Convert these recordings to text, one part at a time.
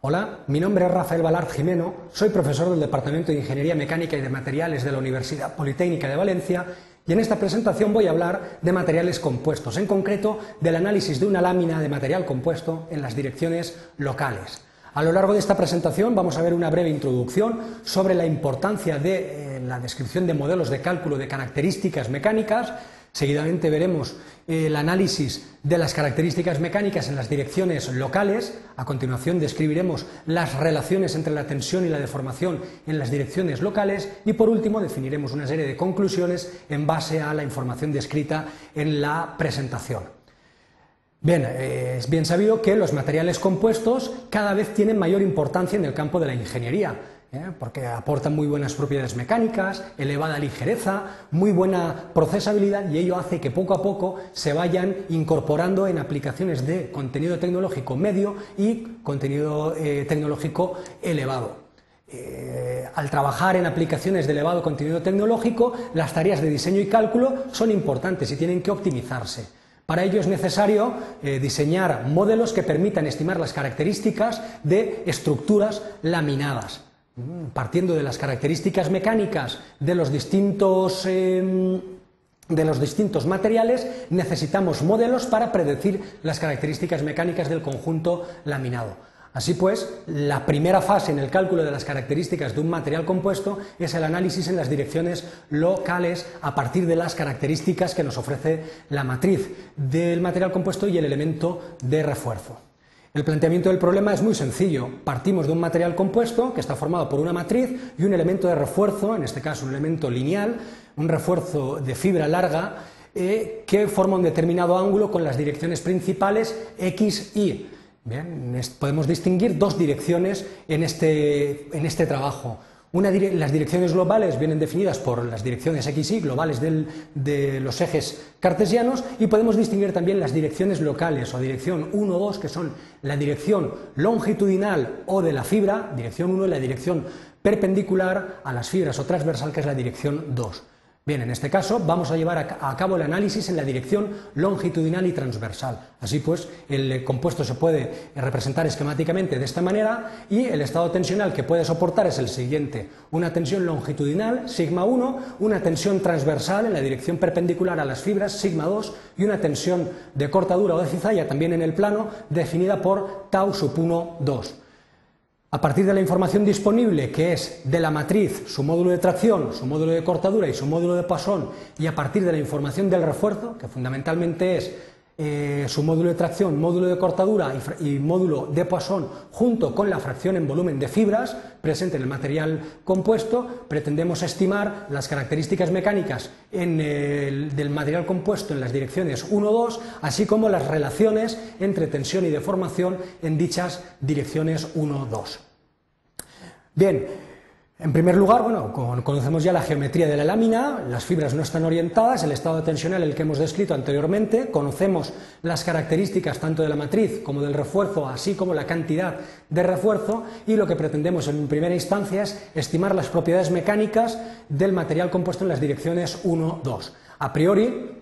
Hola, mi nombre es Rafael Balart Jimeno, soy profesor del Departamento de Ingeniería Mecánica y de Materiales de la Universidad Politécnica de Valencia y en esta presentación voy a hablar de materiales compuestos, en concreto del análisis de una lámina de material compuesto en las direcciones locales. A lo largo de esta presentación vamos a ver una breve introducción sobre la importancia de eh, la descripción de modelos de cálculo de características mecánicas, Seguidamente veremos el análisis de las características mecánicas en las direcciones locales. A continuación describiremos las relaciones entre la tensión y la deformación en las direcciones locales. Y por último definiremos una serie de conclusiones en base a la información descrita en la presentación. Bien, es bien sabido que los materiales compuestos cada vez tienen mayor importancia en el campo de la ingeniería. ¿Eh? porque aportan muy buenas propiedades mecánicas, elevada ligereza, muy buena procesabilidad y ello hace que poco a poco se vayan incorporando en aplicaciones de contenido tecnológico medio y contenido eh, tecnológico elevado. Eh, al trabajar en aplicaciones de elevado contenido tecnológico, las tareas de diseño y cálculo son importantes y tienen que optimizarse. Para ello es necesario diseñar modelos que permitan estimar las características de estructuras laminadas. Mm, partiendo de las características mecánicas de los distintos, em, de los distintos materiales, necesitamos modelos para predecir las características mecánicas del conjunto laminado. Así pues, la primera fase en el cálculo de las características de un material compuesto es el análisis en las direcciones locales a partir de las características que nos ofrece la matriz del material compuesto y el elemento de refuerzo. El planteamiento del problema es muy sencillo. Partimos de un material compuesto que está formado por una matriz y un elemento de refuerzo, en este caso un elemento lineal, un refuerzo de fibra larga eh, que forma un determinado ángulo con las direcciones principales X, Y. podemos distinguir dos direcciones en este, en este trabajo las direcciones globales vienen definidas por las direcciones x, y globales de los ejes cartesianos y podemos distinguir también las direcciones locales o dirección 1, 2, que son la dirección longitudinal o de la fibra, dirección 1 y la dirección perpendicular a las fibras o transversal, que es la dirección 2. Bien, en este caso vamos a llevar a cabo el análisis en la dirección longitudinal y transversal. Así pues, el compuesto se puede representar esquemáticamente de esta manera y el estado tensional que puede soportar es el siguiente. Una tensión longitudinal, sigma 1, una tensión transversal en la dirección perpendicular a las fibras, sigma 2, y una tensión de cortadura o de cizalla también en el plano, definida por tau sub 1, 2. A partir de la información disponible, que es de la matriz, su módulo de tracción, su módulo de cortadura y su módulo de Poisson, y a partir de la información del refuerzo, que fundamentalmente es eh, su módulo de tracción, módulo de cortadura y, módulo de Poisson, junto con la fracción en volumen de fibras presente en el material compuesto, pretendemos estimar las características mecánicas del material compuesto en las direcciones 1-2, así como las relaciones entre tensión y deformación en dichas direcciones 1-2. Bien, en primer lugar, bueno, conocemos ya la geometría de la lámina, las fibras no están orientadas, el estado tensional el que hemos descrito anteriormente, conocemos las características tanto de la matriz como del refuerzo, así como la cantidad de refuerzo, y lo que pretendemos en primera instancia es estimar las propiedades mecánicas del material compuesto en las direcciones 1, 2. A priori,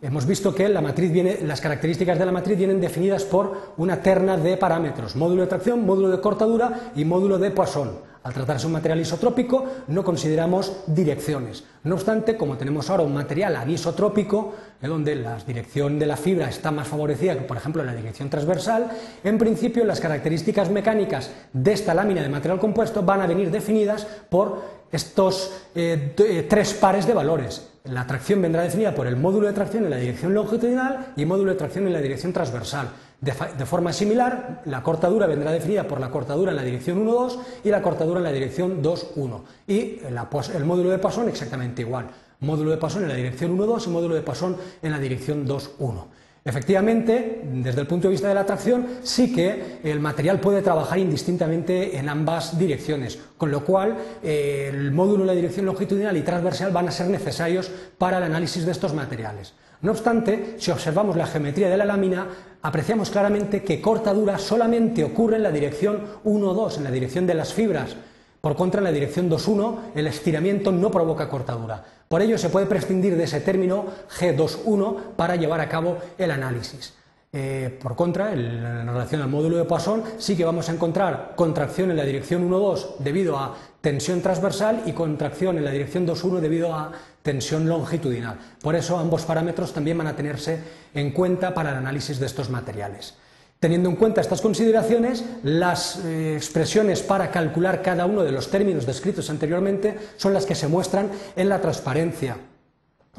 hemos visto que la matriz viene, las características de la matriz vienen definidas por una terna de parámetros, módulo de tracción, módulo de cortadura y módulo de Poisson. Al tratarse un material isotrópico no consideramos direcciones. No obstante, como tenemos ahora un material anisotrópico, donde la dirección de la fibra está más favorecida que, por ejemplo, en la dirección transversal, en principio las características mecánicas de esta lámina de material compuesto van a venir definidas por estos eh, eh, tres pares de valores. La tracción vendrá definida por el módulo de tracción en la dirección longitudinal y módulo de tracción en la dirección transversal. De, forma similar, la cortadura vendrá definida por la cortadura en la dirección 1-2 y la cortadura en la dirección 2-1. Y el módulo de Poisson exactamente igual. Módulo de Poisson en la dirección 1-2 y módulo de Poisson en la dirección 2-1. Efectivamente, desde el punto de vista de la tracción, sí que el material puede trabajar indistintamente en ambas direcciones, con lo cual eh, el módulo en la dirección longitudinal y transversal van a ser necesarios para el análisis de estos materiales. No obstante, si observamos la geometría de la lámina, apreciamos claramente que cortadura solamente ocurre en la dirección 1-2, en la dirección de las fibras. Por contra, en la dirección 2-1, el estiramiento no provoca cortadura. Por ello, se puede prescindir de ese término G2-1 para llevar a cabo el análisis. Eh, por contra, en relación al módulo de Poisson, sí que vamos a encontrar contracción en la dirección 1,2 debido a tensión transversal y contracción en la dirección 2,1 debido a tensión longitudinal. Por eso ambos parámetros también van a tenerse en cuenta para el análisis de estos materiales. Teniendo en cuenta estas consideraciones, las eh, expresiones para calcular cada uno de los términos descritos anteriormente son las que se muestran en la transparencia.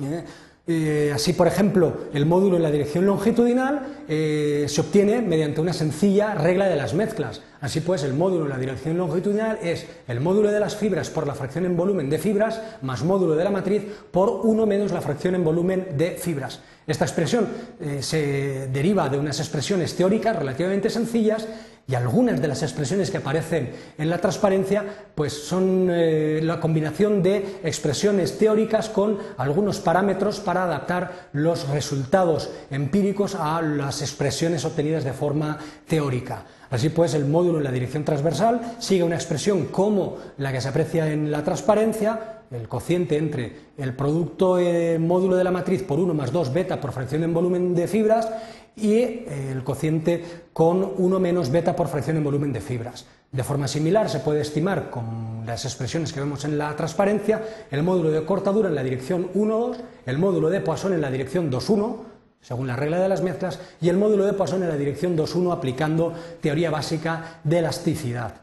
¿Eh? Eh, así, por ejemplo, el módulo en la dirección longitudinal eh, se obtiene mediante una sencilla regla de las mezclas. Así pues, el módulo en la dirección longitudinal es el módulo de las fibras por la fracción en volumen de fibras más módulo de la matriz por 1 menos la fracción en volumen de fibras. Esta expresión eh, se deriva de unas expresiones teóricas relativamente sencillas y algunas de las expresiones que aparecen en la transparencia pues son eh, la combinación de expresiones teóricas con algunos parámetros para adaptar los resultados empíricos a las expresiones obtenidas de forma teórica. Así pues, el módulo en la dirección transversal sigue una expresión como la que se aprecia en la transparencia, el cociente entre el producto eh, módulo de la matriz por 1 más 2 beta por fracción en volumen de fibras y eh, el cociente con 1 menos beta por fracción en volumen de fibras. De forma similar se puede estimar con las expresiones que vemos en la transparencia el módulo de cortadura en la dirección 1,2, el módulo de Poisson en la dirección 2,1, según la regla de las mezclas, y el módulo de Poisson en la dirección 2,1 aplicando teoría básica de elasticidad.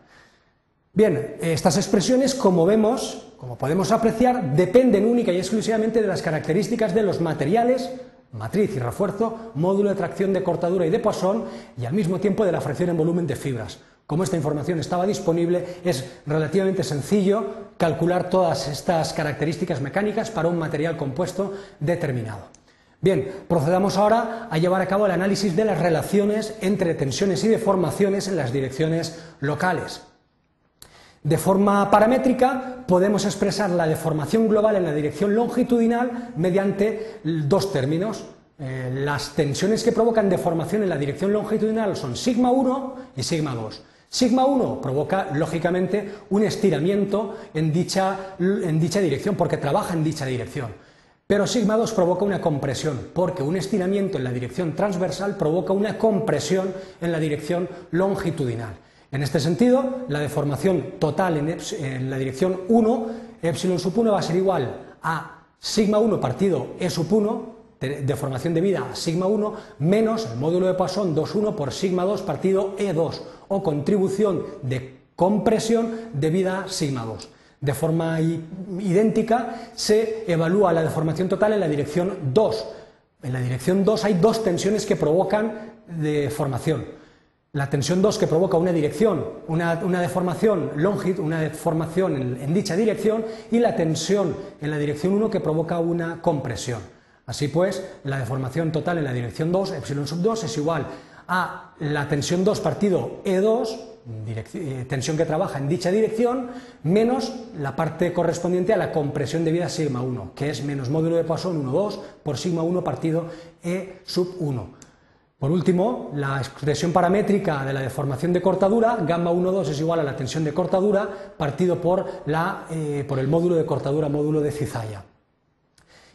Bien, estas expresiones, como vemos, como podemos apreciar, dependen única y exclusivamente de las características de los materiales matriz y refuerzo, módulo de tracción de cortadura y de Poisson y al mismo tiempo de la fracción en volumen de fibras. Como esta información estaba disponible, es relativamente sencillo calcular todas estas características mecánicas para un material compuesto determinado. Bien, procedamos ahora a llevar a cabo el análisis de las relaciones entre tensiones y deformaciones en las direcciones locales. De forma paramétrica podemos expresar la deformación global en la dirección longitudinal mediante dos términos. Eh, las tensiones que provocan deformación en la dirección longitudinal son sigma 1 y sigma 2. Sigma 1 provoca, lógicamente, un estiramiento en dicha, en dicha dirección, porque trabaja en dicha dirección. Pero sigma 2 provoca una compresión, porque un estiramiento en la dirección transversal provoca una compresión en la dirección longitudinal. En este sentido, la deformación total en, la dirección 1, epsilon sub 1 va a ser igual a sigma 1 partido e sub 1, deformación debida a sigma 1, menos el módulo de Poisson 2,1 por sigma 2 partido E2, o contribución de compresión debida a sigma 2. De forma idéntica se evalúa la deformación total en la dirección 2. En la dirección 2 hay dos tensiones que provocan deformación la tensión 2 que provoca una dirección, una, deformación longit, una deformación en, dicha dirección, y la tensión en la dirección 1 que provoca una compresión. Así pues, la deformación total en la dirección 2, epsilon sub 2, es igual a la tensión 2 partido E2, eh, tensión que trabaja en dicha dirección, menos la parte correspondiente a la compresión debida a sigma 1, que es menos módulo de Poisson 1,2 por sigma 1 partido E sub 1. Por último, la expresión paramétrica de la deformación de cortadura, gamma 1,2 es igual a la tensión de cortadura partido por, eh, por el módulo de cortadura, módulo de cizalla.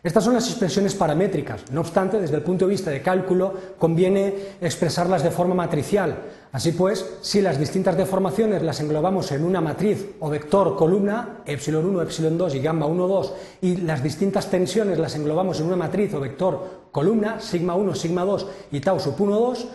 Estas son las expresiones paramétricas. No obstante, desde el punto de vista de cálculo, conviene expresarlas de forma matricial. Así pues, si las distintas deformaciones las englobamos en una matriz o vector columna, epsilon 1, epsilon 2 y gamma 1, 2, y las distintas tensiones las englobamos en una matriz o vector columna, sigma 1, sigma 2 y tau sub 1, 2,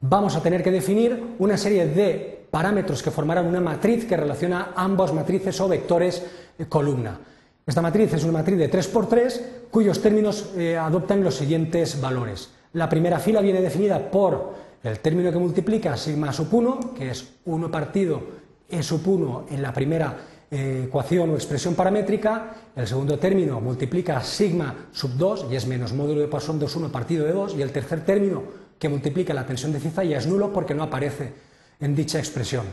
vamos a tener que definir una serie de parámetros que formarán una matriz que relaciona ambos matrices o vectores eh, columna. Esta matriz es una matriz de 3x3 cuyos términos eh, adoptan los siguientes valores. La primera fila viene definida por el término que multiplica sigma sub 1, que es 1 partido e sub 1 en la primera eh, ecuación o expresión paramétrica, el segundo término multiplica sigma sub 2 y es menos módulo de Poisson 2,1 partido de 2, y el tercer término que multiplica la tensión de cizalla es nulo porque no aparece en dicha expresión.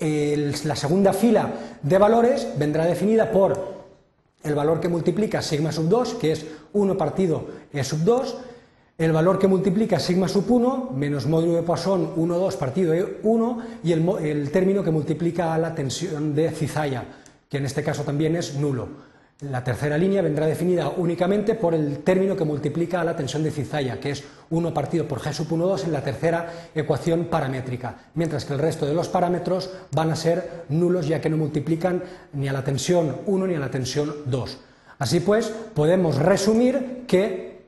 La segunda fila de valores vendrá definida por el valor que multiplica sigma sub 2, que es 1 partido E sub 2, el valor que multiplica sigma sub 1 menos módulo de Poisson 1, 2 partido E 1 y el, el término que multiplica la tensión de cizalla, que en este caso también es nulo. La tercera línea vendrá definida únicamente por el término que multiplica la tensión de cizalla, que es 1 partido por G sub 1, 2 en la tercera ecuación paramétrica, mientras que el resto de los parámetros van a ser nulos ya que no multiplican ni a la tensión 1 ni a la tensión 2. Así pues, podemos resumir que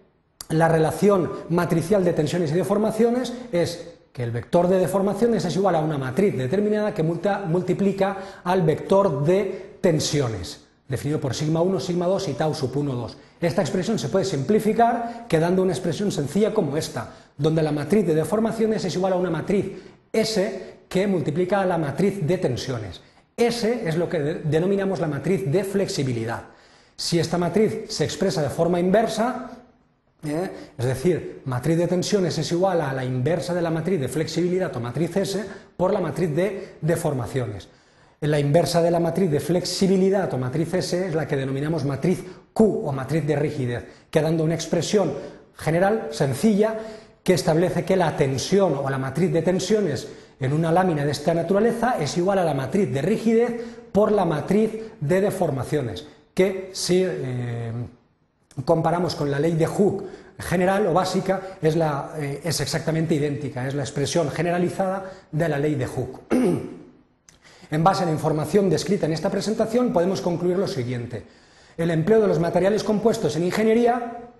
la relación matricial de tensiones y deformaciones es que el vector de deformaciones es igual a una matriz determinada que multiplica al vector de tensiones definido por sigma 1, sigma 2 y tau sub 1, 2. Esta expresión se puede simplificar quedando una expresión sencilla como esta, donde la matriz de deformaciones es igual a una matriz S que multiplica a la matriz de tensiones. S es lo que denominamos la matriz de flexibilidad. Si esta matriz se expresa de forma inversa, ¿eh? es decir, matriz de tensiones es igual a la inversa de la matriz de flexibilidad o matriz S por la matriz de deformaciones. La inversa de la matriz de flexibilidad o matriz S es la que denominamos matriz Q o matriz de rigidez, quedando una expresión general, sencilla, que establece que la tensión o la matriz de tensiones en una lámina de esta naturaleza es igual a la matriz de rigidez por la matriz de deformaciones, que si eh, comparamos con la ley de Hooke general o básica es, eh, es exactamente idéntica, es la expresión generalizada de la ley de Hooke. En base a la información descrita en esta presentación podemos concluir lo siguiente. El empleo de los materiales compuestos en ingeniería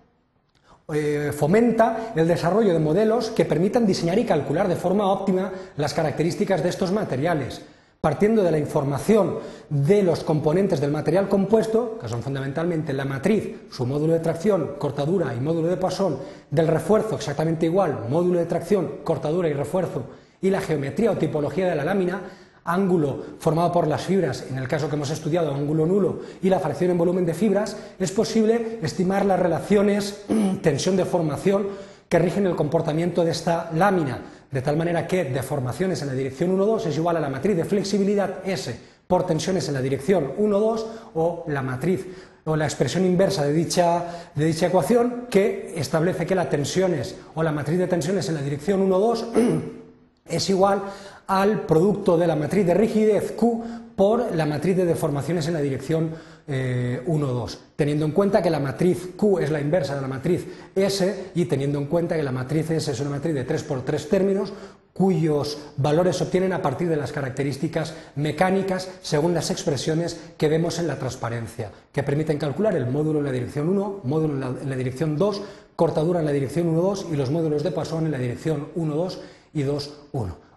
eh, fomenta el desarrollo de modelos que permitan diseñar y calcular de forma óptima las características de estos materiales, partiendo de la información de los componentes del material compuesto, que son fundamentalmente la matriz, su módulo de tracción, cortadura y módulo de Poisson, del refuerzo exactamente igual, módulo de tracción, cortadura y refuerzo, y la geometría o tipología de la lámina, ángulo formado por las fibras, en el caso que hemos estudiado, ángulo nulo, y la fracción en volumen de fibras, es posible estimar las relaciones tensión-deformación que rigen el comportamiento de esta lámina, de tal manera que deformaciones en la dirección 1,2 es igual a la matriz de flexibilidad S por tensiones en la dirección 1,2 o la matriz o la expresión inversa de dicha, de dicha ecuación que establece que las tensiones o la matriz de tensiones en la dirección 1,2 es igual al producto de la matriz de rigidez Q por la matriz de deformaciones en la dirección 1, eh, 2, teniendo en cuenta que la matriz Q es la inversa de la matriz S y teniendo en cuenta que la matriz S es una matriz de 3 por 3 términos cuyos valores se obtienen a partir de las características mecánicas según las expresiones que vemos en la transparencia, que permiten calcular el módulo en la dirección 1, módulo en la, en la dirección 2, cortadura en la dirección 1, 2 y los módulos de Poisson en la dirección 1, 2 y 2, 1.